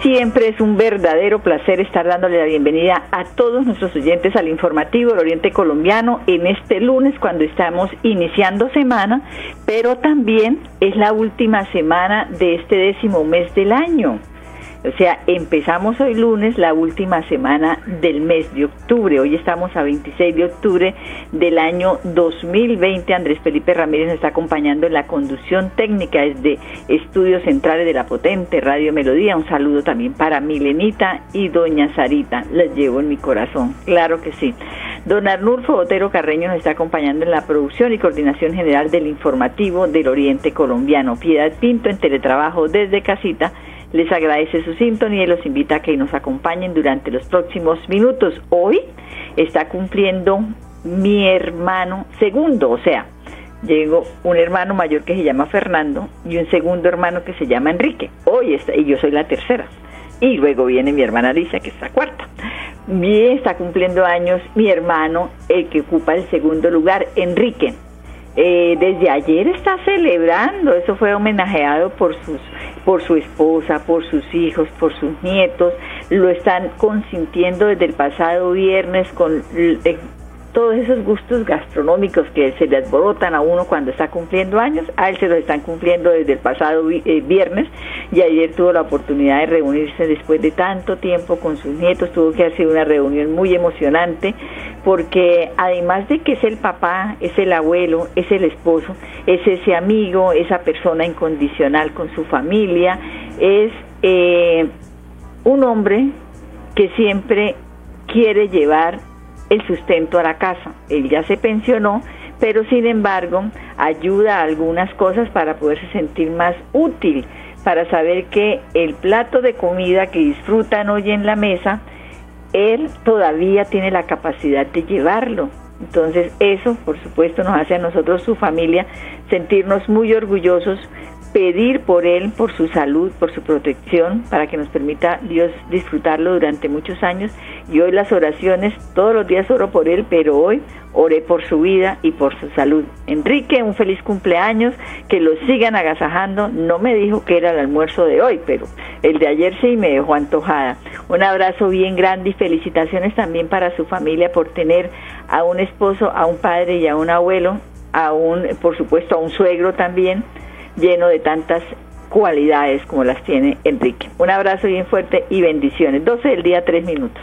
Siempre es un verdadero placer estar dándole la bienvenida a todos nuestros oyentes al informativo del Oriente Colombiano en este lunes cuando estamos iniciando semana, pero también es la última semana de este décimo mes del año. O sea, empezamos hoy lunes la última semana del mes de octubre. Hoy estamos a 26 de octubre del año 2020. Andrés Felipe Ramírez nos está acompañando en la conducción técnica desde Estudios Centrales de la Potente Radio Melodía. Un saludo también para Milenita y Doña Sarita. Las llevo en mi corazón. Claro que sí. Don Arnulfo Otero Carreño nos está acompañando en la producción y coordinación general del informativo del Oriente Colombiano. Piedad Pinto en teletrabajo desde casita les agradece su sintonía y los invita a que nos acompañen durante los próximos minutos. Hoy está cumpliendo mi hermano segundo, o sea, llegó un hermano mayor que se llama Fernando y un segundo hermano que se llama Enrique. Hoy está, y yo soy la tercera. Y luego viene mi hermana Alicia, que es la cuarta. Bien, está cumpliendo años mi hermano, el que ocupa el segundo lugar, Enrique. Eh, desde ayer está celebrando, eso fue homenajeado por sus por su esposa, por sus hijos, por sus nietos, lo están consintiendo desde el pasado viernes con eh, todos esos gustos gastronómicos que se le alborotan a uno cuando está cumpliendo años, a él se los están cumpliendo desde el pasado eh, viernes y ayer tuvo la oportunidad de reunirse después de tanto tiempo con sus nietos, tuvo que hacer una reunión muy emocionante porque además de que es el papá, es el abuelo, es el esposo, es ese amigo, esa persona incondicional con su familia, es eh, un hombre que siempre quiere llevar el sustento a la casa. Él ya se pensionó, pero sin embargo ayuda a algunas cosas para poderse sentir más útil, para saber que el plato de comida que disfrutan hoy en la mesa, él todavía tiene la capacidad de llevarlo. Entonces eso, por supuesto, nos hace a nosotros, su familia, sentirnos muy orgullosos pedir por él, por su salud, por su protección, para que nos permita Dios disfrutarlo durante muchos años. Y hoy las oraciones, todos los días oro por él, pero hoy oré por su vida y por su salud. Enrique, un feliz cumpleaños, que lo sigan agasajando. No me dijo que era el almuerzo de hoy, pero el de ayer sí me dejó antojada. Un abrazo bien grande y felicitaciones también para su familia por tener a un esposo, a un padre y a un abuelo, a un, por supuesto, a un suegro también lleno de tantas cualidades como las tiene Enrique. Un abrazo bien fuerte y bendiciones. 12 del día, 3 minutos.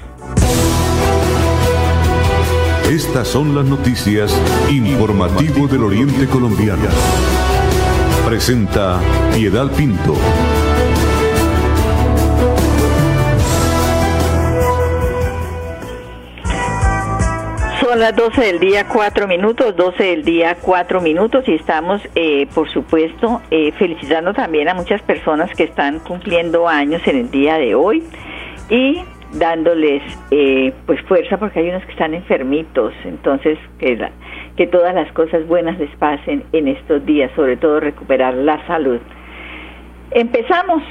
Estas son las noticias informativo del Oriente Colombiano. Presenta Piedad Pinto. Son las 12 del día, 4 minutos, 12 del día, 4 minutos y estamos, eh, por supuesto, eh, felicitando también a muchas personas que están cumpliendo años en el día de hoy y dándoles eh, pues fuerza porque hay unos que están enfermitos, entonces que, que todas las cosas buenas les pasen en estos días, sobre todo recuperar la salud. Empezamos,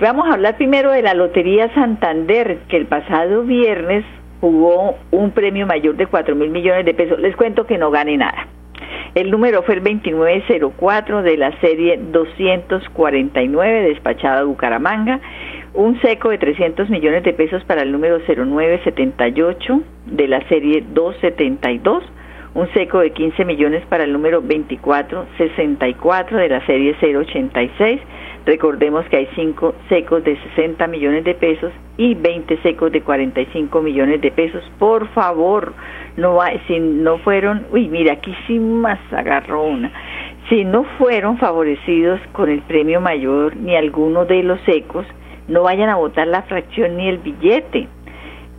vamos a hablar primero de la Lotería Santander, que el pasado viernes jugó un premio mayor de 4 mil millones de pesos. Les cuento que no gane nada. El número fue el 2904 de la serie 249 despachada a Bucaramanga. Un seco de 300 millones de pesos para el número 0978 de la serie 272. Un seco de 15 millones para el número 2464 de la serie 086 Recordemos que hay cinco secos de 60 millones de pesos y 20 secos de 45 millones de pesos. Por favor, no si no fueron, uy, mira, aquí sí más agarró una. Si no fueron favorecidos con el premio mayor ni alguno de los secos, no vayan a votar la fracción ni el billete.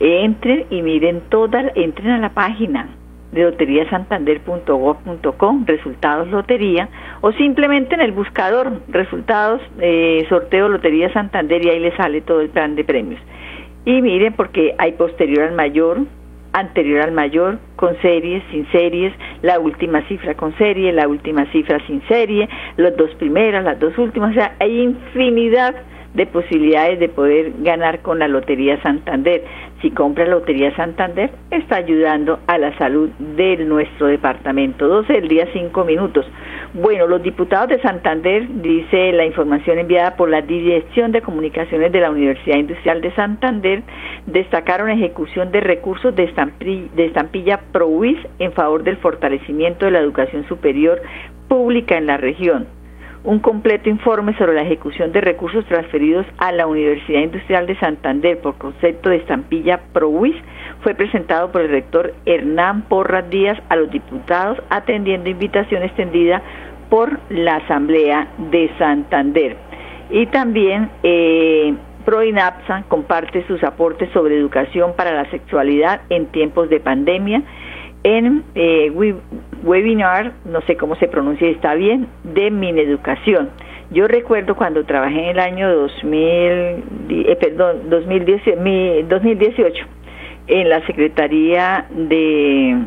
Entren y miren todas, entren a la página de loteriasantander.gov.com, resultados lotería, o simplemente en el buscador, resultados, eh, sorteo Lotería Santander y ahí le sale todo el plan de premios. Y miren, porque hay posterior al mayor, anterior al mayor, con series, sin series, la última cifra con serie, la última cifra sin serie, las dos primeras, las dos últimas, o sea, hay infinidad de posibilidades de poder ganar con la Lotería Santander. Si compra Lotería Santander, está ayudando a la salud de nuestro departamento. 12 del día, 5 minutos. Bueno, los diputados de Santander, dice la información enviada por la Dirección de Comunicaciones de la Universidad Industrial de Santander, destacaron ejecución de recursos de estampilla, de estampilla ProWis en favor del fortalecimiento de la educación superior pública en la región un completo informe sobre la ejecución de recursos transferidos a la Universidad Industrial de Santander por concepto de estampilla ProWis fue presentado por el rector Hernán Porras Díaz a los diputados atendiendo invitación extendida por la Asamblea de Santander. Y también eh, ProINAPSA comparte sus aportes sobre educación para la sexualidad en tiempos de pandemia en eh, webinar, no sé cómo se pronuncia, está bien, de Mineducación. Yo recuerdo cuando trabajé en el año 2000, eh, 2018 en la Secretaría de,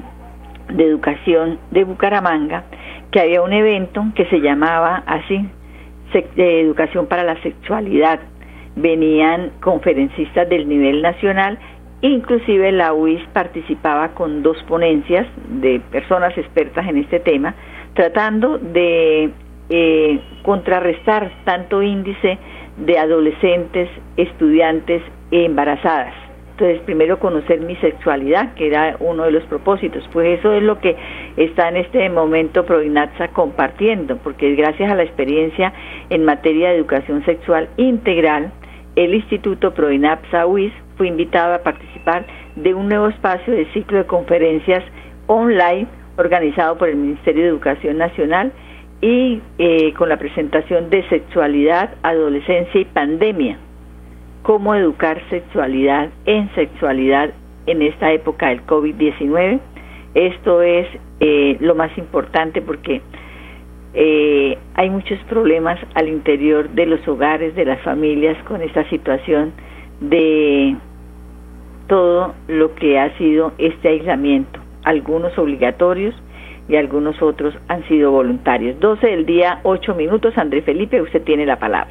de Educación de Bucaramanga, que había un evento que se llamaba así, Educación para la Sexualidad. Venían conferencistas del nivel nacional Inclusive la UIS participaba con dos ponencias de personas expertas en este tema, tratando de eh, contrarrestar tanto índice de adolescentes, estudiantes e embarazadas. Entonces, primero conocer mi sexualidad, que era uno de los propósitos, pues eso es lo que está en este momento Proinatsa compartiendo, porque gracias a la experiencia en materia de educación sexual integral, el Instituto Proinapsa UIS fue invitado a participar de un nuevo espacio de ciclo de conferencias online organizado por el Ministerio de Educación Nacional y eh, con la presentación de sexualidad, adolescencia y pandemia. Cómo educar sexualidad en sexualidad en esta época del COVID-19. Esto es eh, lo más importante porque eh, hay muchos problemas al interior de los hogares, de las familias con esta situación de todo lo que ha sido este aislamiento, algunos obligatorios y algunos otros han sido voluntarios. 12 del día, 8 minutos. André Felipe, usted tiene la palabra.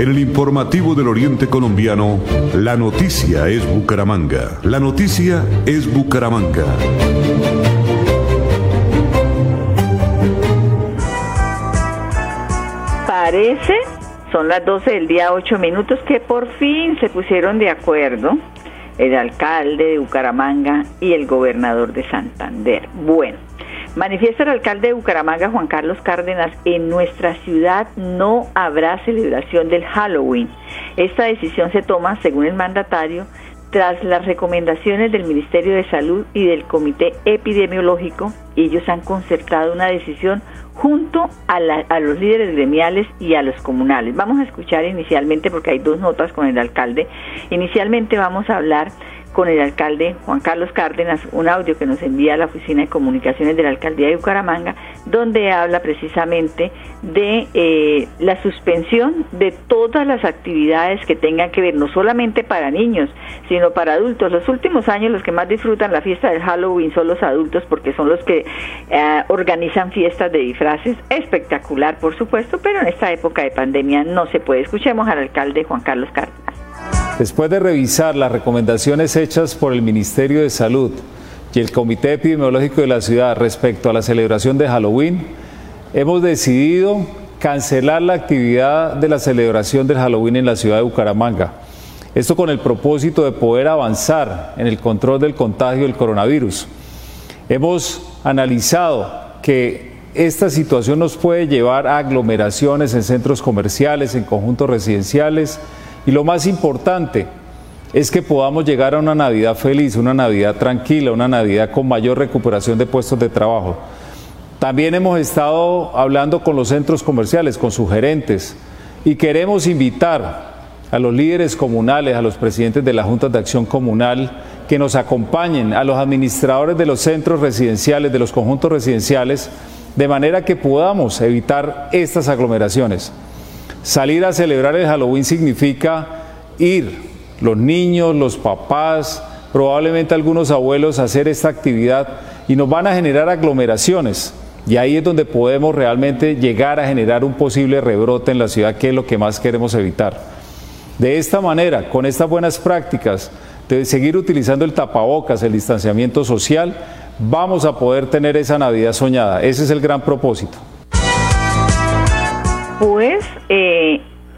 En el informativo del Oriente Colombiano, la noticia es Bucaramanga. La noticia es Bucaramanga. Parece, son las 12 del día 8 minutos, que por fin se pusieron de acuerdo el alcalde de Bucaramanga y el gobernador de Santander. Bueno, Manifiesta el alcalde de Bucaramanga, Juan Carlos Cárdenas, en nuestra ciudad no habrá celebración del Halloween. Esta decisión se toma, según el mandatario, tras las recomendaciones del Ministerio de Salud y del Comité Epidemiológico. Ellos han concertado una decisión junto a, a, los líderes gremiales y a los comunales. Vamos a escuchar inicialmente, porque hay dos notas con el alcalde, inicialmente vamos a hablar con el alcalde Juan Carlos Cárdenas, un audio que nos envía a la Oficina de Comunicaciones de la Alcaldía de Bucaramanga, donde habla precisamente de eh, la suspensión de todas las actividades que tengan que ver no solamente para niños, sino para adultos. Los últimos años los que más disfrutan la fiesta del Halloween son los adultos porque son los que eh, organizan fiestas de disfraces. Espectacular, por supuesto, pero en esta época de pandemia no se puede. Escuchemos al alcalde Juan Carlos Cárdenas. Después de revisar las recomendaciones hechas por el Ministerio de Salud y el Comité Epidemiológico de la ciudad respecto a la celebración de Halloween, hemos decidido cancelar la actividad de la celebración del Halloween en la ciudad de Bucaramanga. Esto con el propósito de poder avanzar en el control del contagio del coronavirus. Hemos analizado que esta situación nos puede llevar a aglomeraciones en centros comerciales, en conjuntos residenciales y lo más importante es que podamos llegar a una Navidad feliz, una Navidad tranquila, una Navidad con mayor recuperación de puestos de trabajo. También hemos estado hablando con los centros comerciales, con sus gerentes y queremos invitar a los líderes comunales, a los presidentes de las juntas de acción comunal, que nos acompañen, a los administradores de los centros residenciales, de los conjuntos residenciales, de manera que podamos evitar estas aglomeraciones. Salir a celebrar el Halloween significa ir, los niños, los papás, probablemente algunos abuelos a hacer esta actividad y nos van a generar aglomeraciones. Y ahí es donde podemos realmente llegar a generar un posible rebrote en la ciudad, que es lo que más queremos evitar. De esta manera, con estas buenas prácticas, de seguir utilizando el tapabocas, el distanciamiento social, vamos a poder tener esa Navidad soñada. Ese es el gran propósito.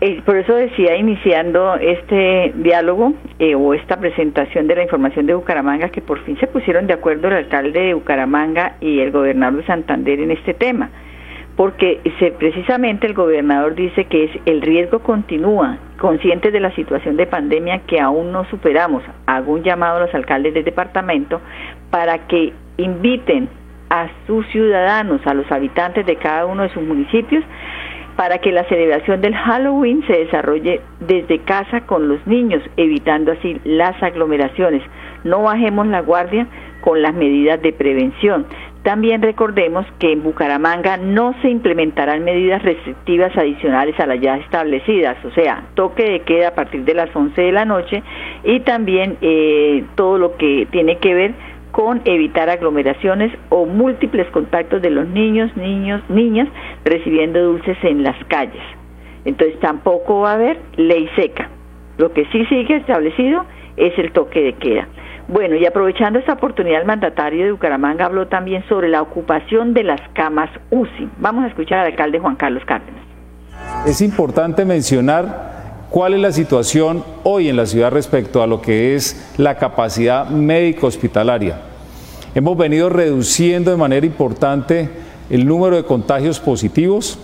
Eh, por eso decía, iniciando este diálogo eh, o esta presentación de la información de Bucaramanga, que por fin se pusieron de acuerdo el alcalde de Bucaramanga y el gobernador de Santander en este tema, porque se, precisamente el gobernador dice que es, el riesgo continúa, conscientes de la situación de pandemia que aún no superamos. Hago un llamado a los alcaldes del departamento para que inviten a sus ciudadanos, a los habitantes de cada uno de sus municipios, para que la celebración del Halloween se desarrolle desde casa con los niños, evitando así las aglomeraciones. No bajemos la guardia con las medidas de prevención. También recordemos que en Bucaramanga no se implementarán medidas restrictivas adicionales a las ya establecidas, o sea, toque de queda a partir de las 11 de la noche y también eh, todo lo que tiene que ver con evitar aglomeraciones o múltiples contactos de los niños, niños, niñas recibiendo dulces en las calles. Entonces tampoco va a haber ley seca. Lo que sí sigue establecido es el toque de queda. Bueno, y aprovechando esta oportunidad, el mandatario de Bucaramanga habló también sobre la ocupación de las camas UCI. Vamos a escuchar al alcalde Juan Carlos Cárdenas. Es importante mencionar cuál es la situación hoy en la ciudad respecto a lo que es la capacidad médico hospitalaria. Hemos venido reduciendo de manera importante el número de contagios positivos.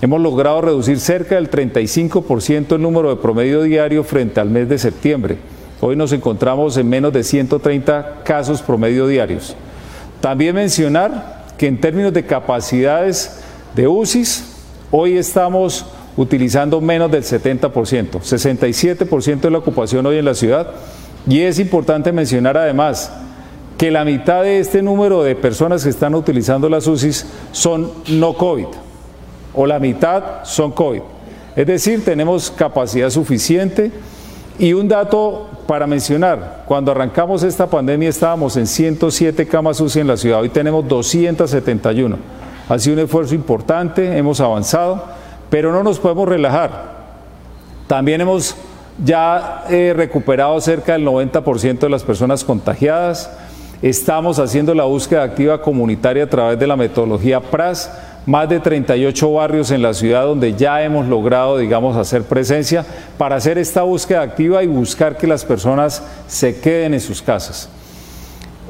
Hemos logrado reducir cerca del 35% el número de promedio diario frente al mes de septiembre. Hoy nos encontramos en menos de 130 casos promedio diarios. También mencionar que en términos de capacidades de UCIs, hoy estamos utilizando menos del 70%, 67% de la ocupación hoy en la ciudad. Y es importante mencionar además que la mitad de este número de personas que están utilizando las UCIs son no COVID, o la mitad son COVID. Es decir, tenemos capacidad suficiente. Y un dato para mencionar, cuando arrancamos esta pandemia estábamos en 107 camas UCI en la ciudad, hoy tenemos 271. Ha sido un esfuerzo importante, hemos avanzado pero no nos podemos relajar. También hemos ya eh, recuperado cerca del 90% de las personas contagiadas. Estamos haciendo la búsqueda activa comunitaria a través de la metodología PRAS, más de 38 barrios en la ciudad donde ya hemos logrado, digamos, hacer presencia para hacer esta búsqueda activa y buscar que las personas se queden en sus casas.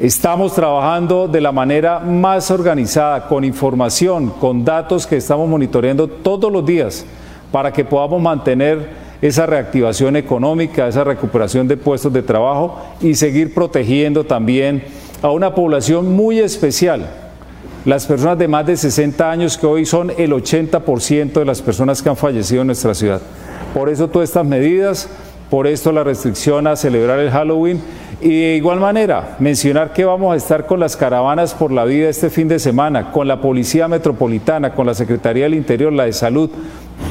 Estamos trabajando de la manera más organizada, con información, con datos que estamos monitoreando todos los días para que podamos mantener esa reactivación económica, esa recuperación de puestos de trabajo y seguir protegiendo también a una población muy especial, las personas de más de 60 años que hoy son el 80% de las personas que han fallecido en nuestra ciudad. Por eso todas estas medidas, por esto la restricción a celebrar el Halloween y de igual manera, mencionar que vamos a estar con las caravanas por la vida este fin de semana, con la Policía Metropolitana, con la Secretaría del Interior, la de Salud,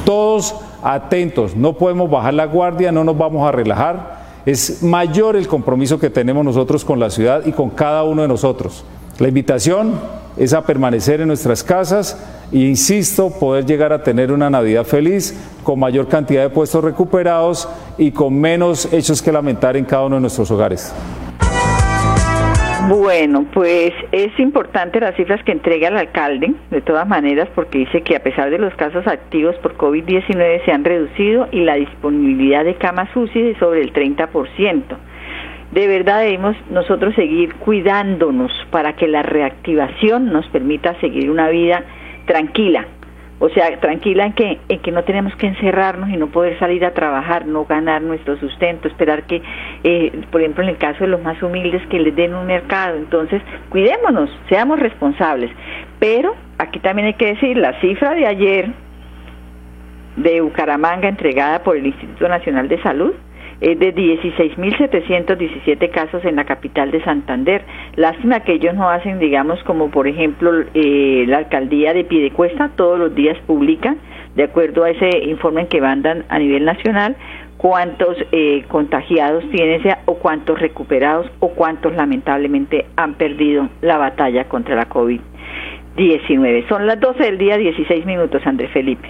todos atentos, no podemos bajar la guardia, no nos vamos a relajar. Es mayor el compromiso que tenemos nosotros con la ciudad y con cada uno de nosotros. La invitación es a permanecer en nuestras casas e insisto, poder llegar a tener una Navidad feliz, con mayor cantidad de puestos recuperados y con menos hechos que lamentar en cada uno de nuestros hogares. Bueno, pues es importante las cifras que entrega el alcalde, de todas maneras, porque dice que a pesar de los casos activos por COVID-19 se han reducido y la disponibilidad de camas UCI es sobre el 30%. De verdad debemos nosotros seguir cuidándonos para que la reactivación nos permita seguir una vida tranquila, o sea, tranquila en que, en que no tenemos que encerrarnos y no poder salir a trabajar, no ganar nuestro sustento, esperar que, eh, por ejemplo, en el caso de los más humildes, que les den un mercado. Entonces, cuidémonos, seamos responsables. Pero aquí también hay que decir, la cifra de ayer de Bucaramanga entregada por el Instituto Nacional de Salud es de 16.717 casos en la capital de Santander. Lástima que ellos no hacen, digamos, como por ejemplo eh, la alcaldía de Pidecuesta, todos los días publica, de acuerdo a ese informe que mandan a nivel nacional, cuántos eh, contagiados tiene o cuántos recuperados o cuántos lamentablemente han perdido la batalla contra la COVID-19. Son las 12 del día, 16 minutos, Andrés Felipe.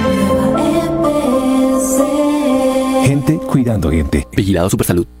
cuidando gente. Vigilado Supersalud.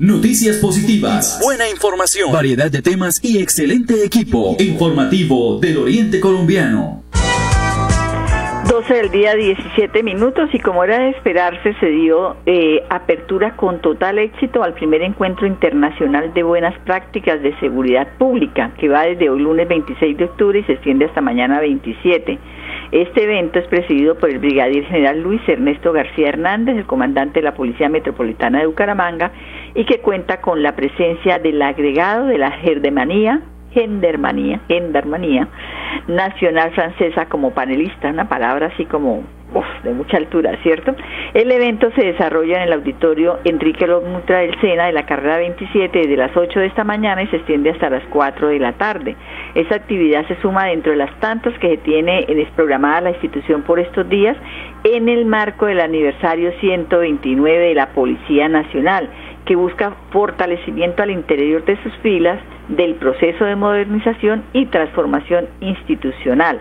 Noticias positivas, buena información, variedad de temas y excelente equipo informativo del Oriente Colombiano. 12 del día 17 minutos y como era de esperarse se dio eh, apertura con total éxito al primer encuentro internacional de buenas prácticas de seguridad pública que va desde hoy lunes 26 de octubre y se extiende hasta mañana 27. Este evento es presidido por el brigadier general Luis Ernesto García Hernández, el comandante de la Policía Metropolitana de Bucaramanga, y que cuenta con la presencia del agregado de la Gerdemanía, Gendermanía, Gendarmanía Nacional Francesa como panelista, una palabra así como de mucha altura, ¿cierto? El evento se desarrolla en el auditorio Enrique Lómutra del Sena de la carrera 27 desde las 8 de esta mañana y se extiende hasta las 4 de la tarde. Esa actividad se suma dentro de las tantas que se tiene desprogramada la institución por estos días en el marco del aniversario 129 de la Policía Nacional que busca fortalecimiento al interior de sus filas del proceso de modernización y transformación institucional.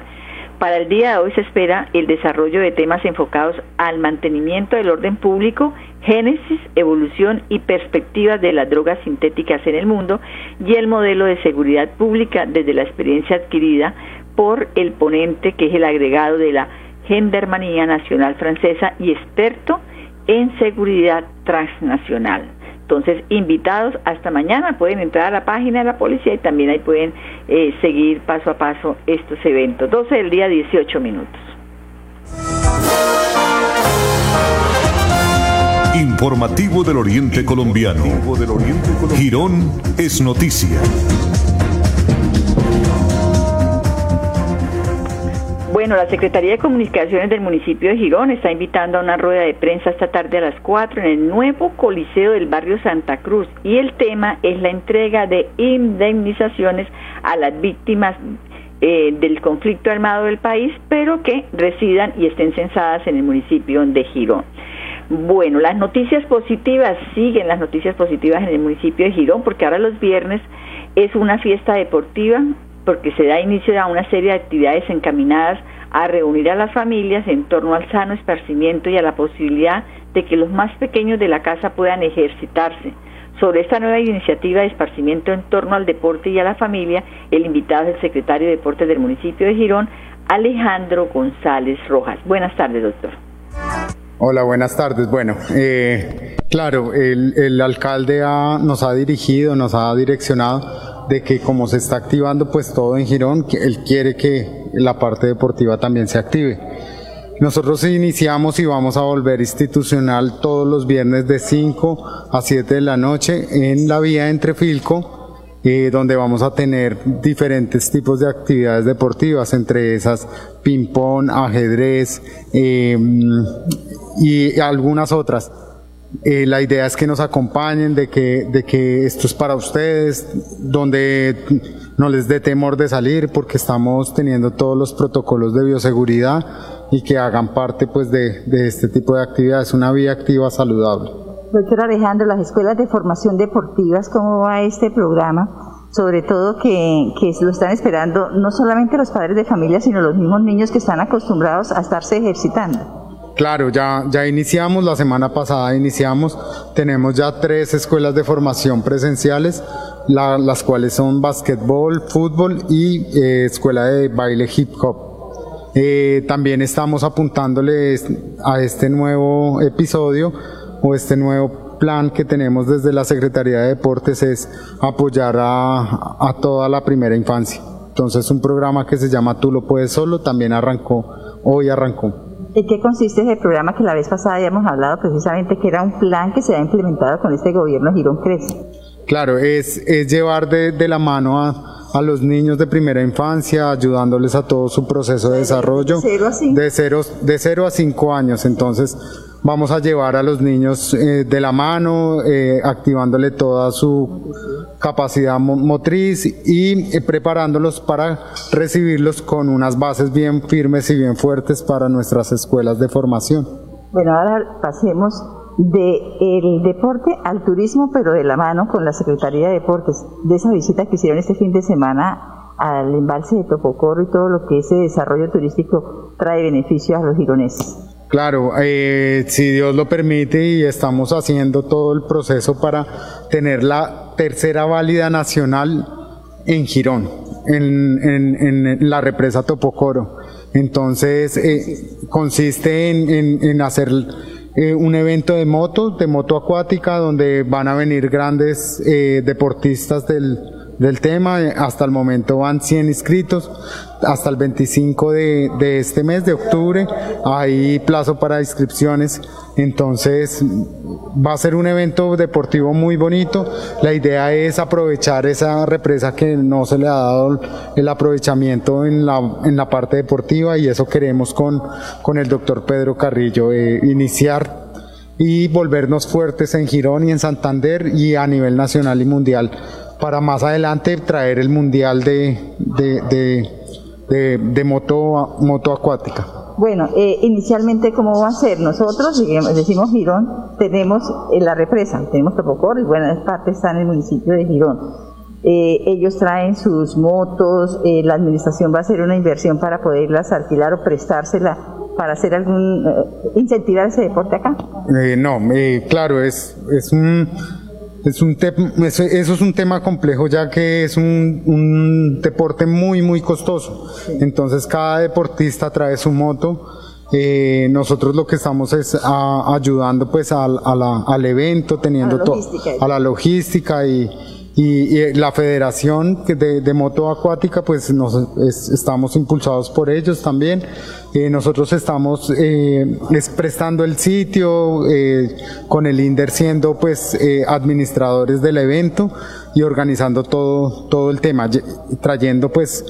Para el día de hoy se espera el desarrollo de temas enfocados al mantenimiento del orden público, génesis, evolución y perspectivas de las drogas sintéticas en el mundo y el modelo de seguridad pública desde la experiencia adquirida por el ponente que es el agregado de la Gendarmería Nacional Francesa y experto en seguridad transnacional. Entonces, invitados hasta mañana, pueden entrar a la página de la policía y también ahí pueden eh, seguir paso a paso estos eventos. 12 del día, 18 minutos. Informativo del Oriente Colombiano. Girón es noticia. Bueno, la Secretaría de Comunicaciones del municipio de Girón está invitando a una rueda de prensa esta tarde a las 4 en el nuevo Coliseo del barrio Santa Cruz y el tema es la entrega de indemnizaciones a las víctimas eh, del conflicto armado del país, pero que residan y estén censadas en el municipio de Girón. Bueno, las noticias positivas, siguen las noticias positivas en el municipio de Girón, porque ahora los viernes es una fiesta deportiva porque se da inicio a una serie de actividades encaminadas a reunir a las familias en torno al sano esparcimiento y a la posibilidad de que los más pequeños de la casa puedan ejercitarse. Sobre esta nueva iniciativa de esparcimiento en torno al deporte y a la familia, el invitado es el secretario de Deportes del municipio de Girón, Alejandro González Rojas. Buenas tardes, doctor. Hola, buenas tardes. Bueno, eh, claro, el, alcalde nos ha dirigido, nos ha direccionado de que como se está activando pues todo en Girón, él quiere que la parte deportiva también se active. Nosotros iniciamos y vamos a volver institucional todos los viernes de 5 a 7 de la noche en la vía entre Filco, eh, donde vamos a tener diferentes tipos de actividades deportivas, entre esas ping-pong, ajedrez eh, y algunas otras. Eh, la idea es que nos acompañen, de que, de que esto es para ustedes, donde no les dé temor de salir, porque estamos teniendo todos los protocolos de bioseguridad y que hagan parte pues de, de este tipo de actividades, una vía activa saludable. Doctor Alejandro, las escuelas de formación deportivas, ¿cómo va este programa? Sobre todo que, que lo están esperando no solamente los padres de familia, sino los mismos niños que están acostumbrados a estarse ejercitando. Claro, ya, ya iniciamos, la semana pasada iniciamos, tenemos ya tres escuelas de formación presenciales, las cuales son básquetbol, fútbol y eh, escuela de baile hip hop. Eh, también estamos apuntándole a este nuevo episodio o este nuevo plan que tenemos desde la Secretaría de Deportes es apoyar a, a toda la primera infancia. Entonces un programa que se llama Tú lo puedes solo también arrancó, hoy arrancó. ¿En qué consiste ese programa que la vez pasada habíamos hablado precisamente que era un plan que se ha implementado con este gobierno Girón Crece? Claro, es, es llevar de, de la mano a, a, los niños de primera infancia, ayudándoles a todo su proceso de desarrollo. De cero a cinco. De cero, de cero a cinco años. Entonces, vamos a llevar a los niños eh, de la mano, eh, activándole toda su capacidad motriz y eh, preparándolos para recibirlos con unas bases bien firmes y bien fuertes para nuestras escuelas de formación. Bueno, ahora pasemos del deporte al turismo, pero de la mano con la Secretaría de Deportes, de esa visita que hicieron este fin de semana al embalse de Topocoro y todo lo que ese desarrollo turístico trae beneficio a los gironeses. Claro, eh, si Dios lo permite y estamos haciendo todo el proceso para tener la tercera válida nacional en Girón, en, la represa Topocoro. Entonces, eh, consiste en, hacer eh, un evento de moto, de moto acuática, donde van a venir grandes deportistas del, del tema. Hasta el momento van 100 inscritos. Hasta el 25 de, de, este mes de octubre hay plazo para inscripciones. Entonces va a ser un evento deportivo muy bonito. La idea es aprovechar esa represa que no se le ha dado el aprovechamiento en la, en la parte deportiva y eso queremos con, con el doctor Pedro Carrillo, eh, iniciar y volvernos fuertes en Girón y en Santander y a nivel nacional y mundial para más adelante traer el mundial de, de, de, de, moto, moto acuática. Bueno, eh, inicialmente, ¿cómo va a ser? Nosotros, decimos Girón, tenemos eh, la represa, tenemos Topocor y buena parte está en el municipio de Girón. Eh, ellos traen sus motos, eh, la administración va a hacer una inversión para poderlas alquilar o prestársela para hacer algún, incentivar ese deporte acá. no, claro, es, es un es un eso, es un tema complejo ya que es un, un deporte muy, muy costoso. Entonces cada deportista trae su moto. Eh, nosotros lo que estamos es a, ayudando pues al, a la, al evento, teniendo todo, a la logística y, y, la federación de, de moto acuática pues nos es, estamos impulsados por ellos también. Eh, nosotros estamos eh, prestando el sitio eh, con el INDER siendo pues eh, administradores del evento y organizando todo todo el tema trayendo pues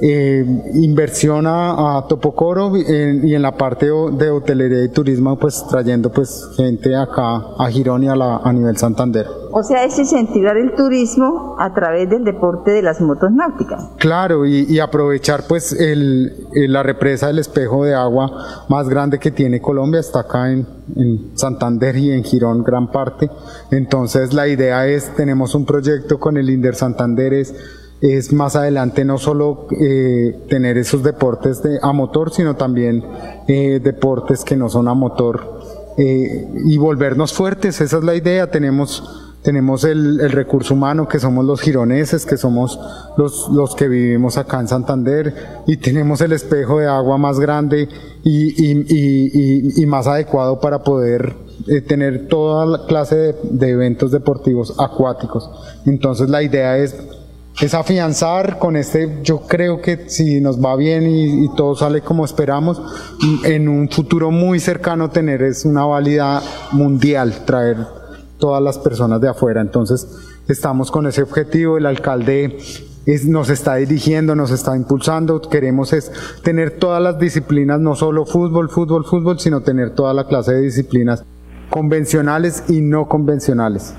eh, inversión a, a Topocoro y en la parte de hotelería y turismo, pues trayendo pues gente acá a Girón y a, la, a nivel Santander. O sea, es incentivar el turismo a través del deporte de las motos náuticas. Claro, y, y aprovechar pues el, el, la represa del espejo de agua más grande que tiene Colombia, está acá en, en Santander y en Girón gran parte. Entonces la idea es, tenemos un proyecto con el Inder Santander, es es más adelante no solo eh, tener esos deportes de, a motor, sino también eh, deportes que no son a motor eh, y volvernos fuertes, esa es la idea, tenemos tenemos el, recurso humano que somos los gironeses, que somos los, los que vivimos acá en Santander y tenemos el espejo de agua más grande y, y, y, y más adecuado para poder tener toda la clase de eventos deportivos acuáticos. Entonces la idea es es afianzar con este, yo creo que si nos va bien y, y, todo sale como esperamos, en un futuro muy cercano tener es una válida mundial, traer todas las personas de afuera. Entonces, estamos con ese objetivo, el alcalde nos está dirigiendo, nos está impulsando, queremos es tener todas las disciplinas, no solo fútbol, fútbol, fútbol, sino tener toda la clase de disciplinas convencionales y no convencionales.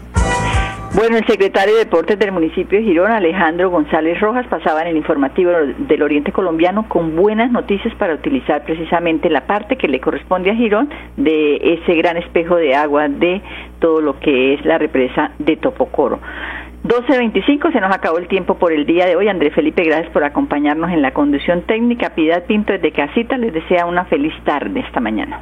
Bueno, el secretario de Deportes del municipio de Girón, Alejandro González Rojas, pasaba en el informativo del Oriente Colombiano con buenas noticias para utilizar precisamente la parte que le corresponde a Girón de ese gran espejo de agua de todo lo que es la represa de Topocoro. 12.25, se nos acabó el tiempo por el día de hoy. André Felipe, gracias por acompañarnos en la conducción técnica. Piedad Pinto desde Casita les desea una feliz tarde esta mañana.